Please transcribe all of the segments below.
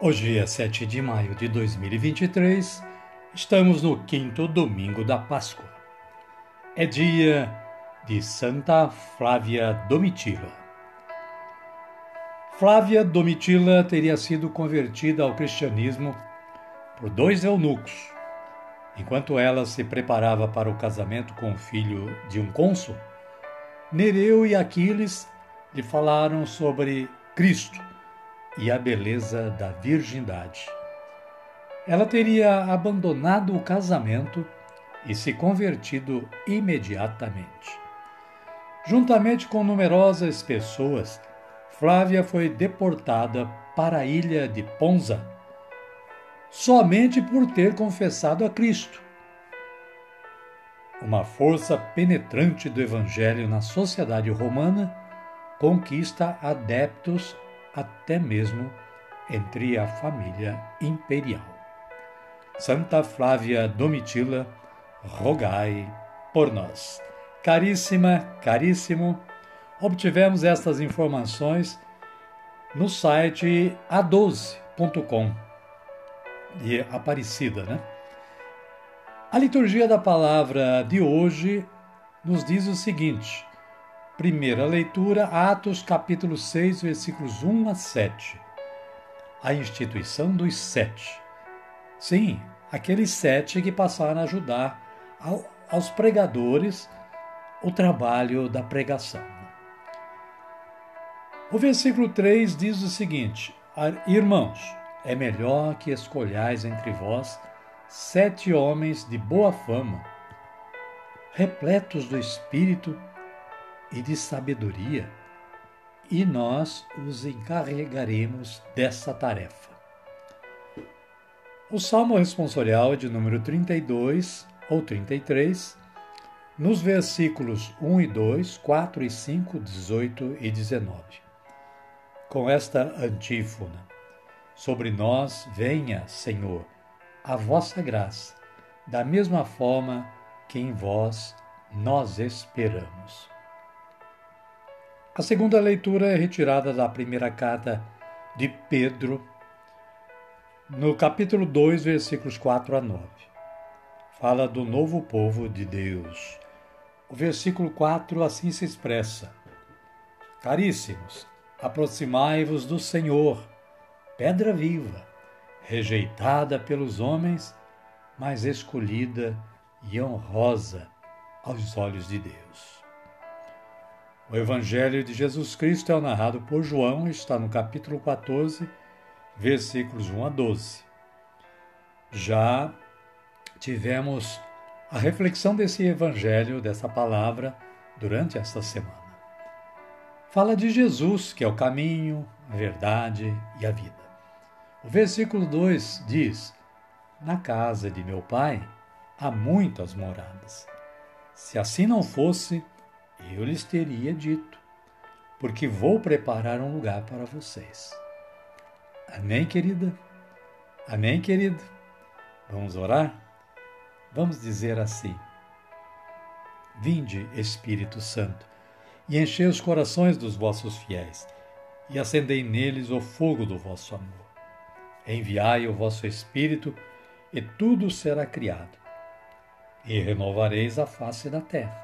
Hoje é 7 de maio de 2023, estamos no quinto domingo da Páscoa. É dia de Santa Flávia Domitila. Flávia Domitila teria sido convertida ao cristianismo por dois eunucos. Enquanto ela se preparava para o casamento com o filho de um cônsul, Nereu e Aquiles lhe falaram sobre Cristo e a beleza da virgindade. Ela teria abandonado o casamento e se convertido imediatamente. Juntamente com numerosas pessoas, Flávia foi deportada para a ilha de Ponza, somente por ter confessado a Cristo. Uma força penetrante do Evangelho na sociedade romana conquista adeptos até mesmo entre a família imperial. Santa Flávia Domitila, rogai por nós. Caríssima, caríssimo, obtivemos estas informações no site a12.com de Aparecida, né? A liturgia da palavra de hoje nos diz o seguinte: Primeira leitura, Atos capítulo 6, versículos 1 a 7. A instituição dos sete. Sim, aqueles sete que passaram a ajudar ao, aos pregadores o trabalho da pregação. O versículo 3 diz o seguinte: Irmãos, é melhor que escolhais entre vós sete homens de boa fama, repletos do Espírito e de sabedoria, e nós os encarregaremos dessa tarefa. O Salmo responsorial de número 32 ou 33, nos versículos 1 e 2, 4 e 5, 18 e 19. Com esta antífona: Sobre nós venha, Senhor, a vossa graça, da mesma forma que em vós nós esperamos. A segunda leitura é retirada da primeira carta de Pedro, no capítulo 2, versículos 4 a 9. Fala do novo povo de Deus. O versículo 4 assim se expressa: Caríssimos, aproximai-vos do Senhor, pedra viva, rejeitada pelos homens, mas escolhida e honrosa aos olhos de Deus. O Evangelho de Jesus Cristo é narrado por João, está no capítulo 14, versículos 1 a 12. Já tivemos a reflexão desse Evangelho, dessa palavra, durante esta semana. Fala de Jesus, que é o caminho, a verdade e a vida. O versículo 2 diz: Na casa de meu pai há muitas moradas. Se assim não fosse, eu lhes teria dito, porque vou preparar um lugar para vocês. Amém, querida? Amém, querido? Vamos orar? Vamos dizer assim: Vinde, Espírito Santo, e enchei os corações dos vossos fiéis, e acendei neles o fogo do vosso amor. Enviai o vosso Espírito, e tudo será criado, e renovareis a face da terra.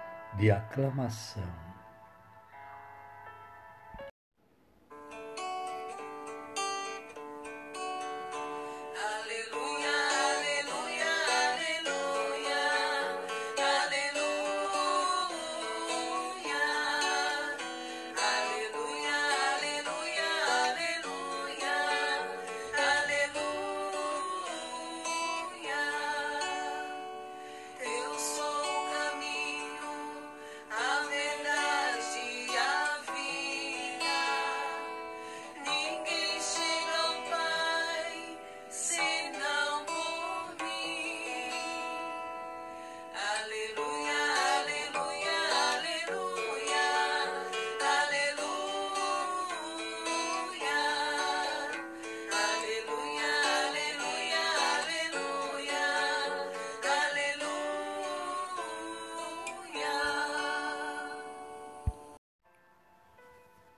de aclamação.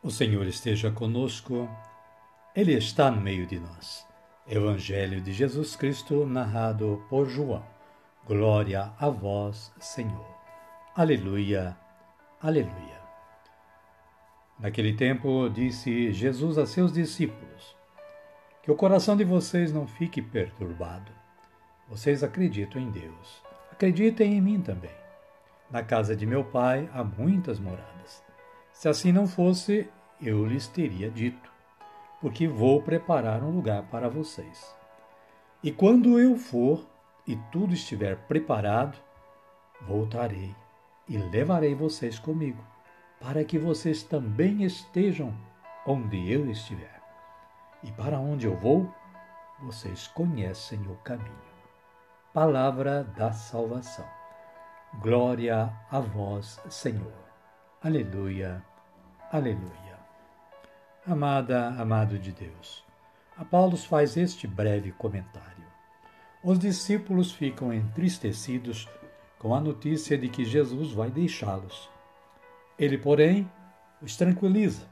O Senhor esteja conosco, Ele está no meio de nós. Evangelho de Jesus Cristo, narrado por João. Glória a vós, Senhor. Aleluia, aleluia. Naquele tempo, disse Jesus a seus discípulos: Que o coração de vocês não fique perturbado. Vocês acreditam em Deus. Acreditem em mim também. Na casa de meu pai há muitas moradas. Se assim não fosse, eu lhes teria dito, porque vou preparar um lugar para vocês. E quando eu for e tudo estiver preparado, voltarei e levarei vocês comigo, para que vocês também estejam onde eu estiver. E para onde eu vou, vocês conhecem o caminho. Palavra da salvação. Glória a vós, Senhor. Aleluia, aleluia. Amada, amado de Deus, a Paulo faz este breve comentário. Os discípulos ficam entristecidos com a notícia de que Jesus vai deixá-los. Ele, porém, os tranquiliza,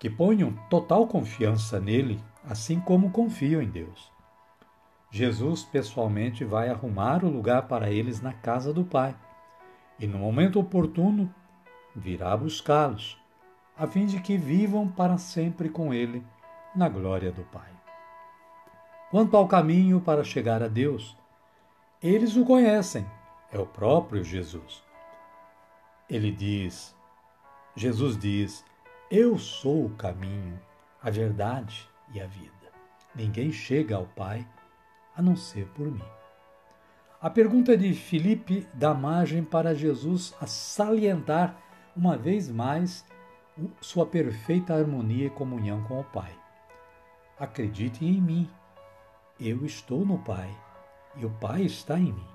que ponham total confiança nele, assim como confiam em Deus. Jesus pessoalmente vai arrumar o lugar para eles na casa do Pai e, no momento oportuno, virá buscá-los, a fim de que vivam para sempre com Ele na glória do Pai. Quanto ao caminho para chegar a Deus, eles o conhecem, é o próprio Jesus. Ele diz, Jesus diz: Eu sou o caminho, a verdade e a vida. Ninguém chega ao Pai a não ser por mim. A pergunta de Filipe dá margem para Jesus a salientar uma vez mais sua perfeita harmonia e comunhão com o Pai. Acredite em mim. Eu estou no Pai e o Pai está em mim.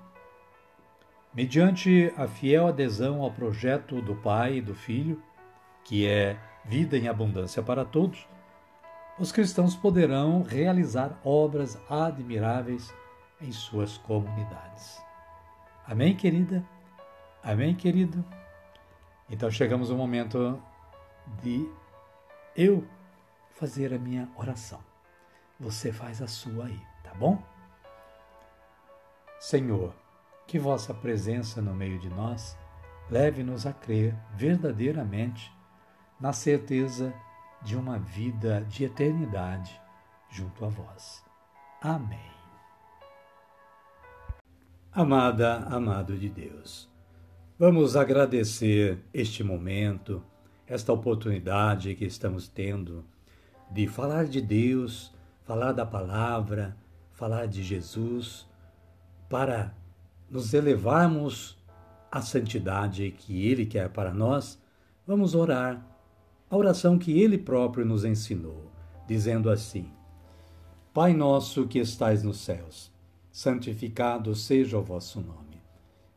Mediante a fiel adesão ao projeto do Pai e do Filho, que é vida em abundância para todos, os cristãos poderão realizar obras admiráveis em suas comunidades. Amém, querida? Amém, querido? Então chegamos ao momento de eu fazer a minha oração. Você faz a sua aí, tá bom? Senhor, que vossa presença no meio de nós leve-nos a crer verdadeiramente na certeza de uma vida de eternidade junto a vós. Amém. Amada, amado de Deus, vamos agradecer este momento esta oportunidade que estamos tendo de falar de Deus, falar da palavra, falar de Jesus, para nos elevarmos à santidade que Ele quer para nós, vamos orar a oração que Ele próprio nos ensinou, dizendo assim: Pai nosso que estais nos céus, santificado seja o vosso nome.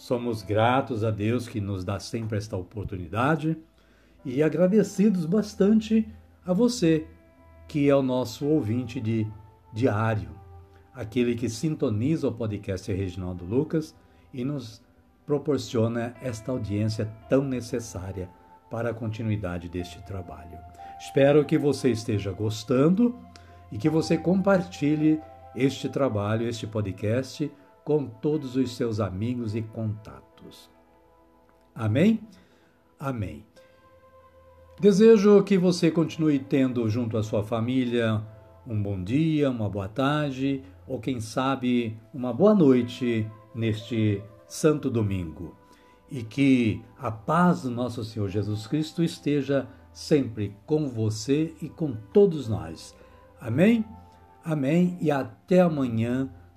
Somos gratos a Deus que nos dá sempre esta oportunidade e agradecidos bastante a você, que é o nosso ouvinte de diário aquele que sintoniza o podcast Reginaldo Lucas e nos proporciona esta audiência tão necessária para a continuidade deste trabalho. Espero que você esteja gostando e que você compartilhe este trabalho, este podcast, com todos os seus amigos e contatos. Amém? Amém. Desejo que você continue tendo junto à sua família um bom dia, uma boa tarde ou quem sabe uma boa noite neste santo domingo. E que a paz do nosso Senhor Jesus Cristo esteja sempre com você e com todos nós. Amém? Amém e até amanhã,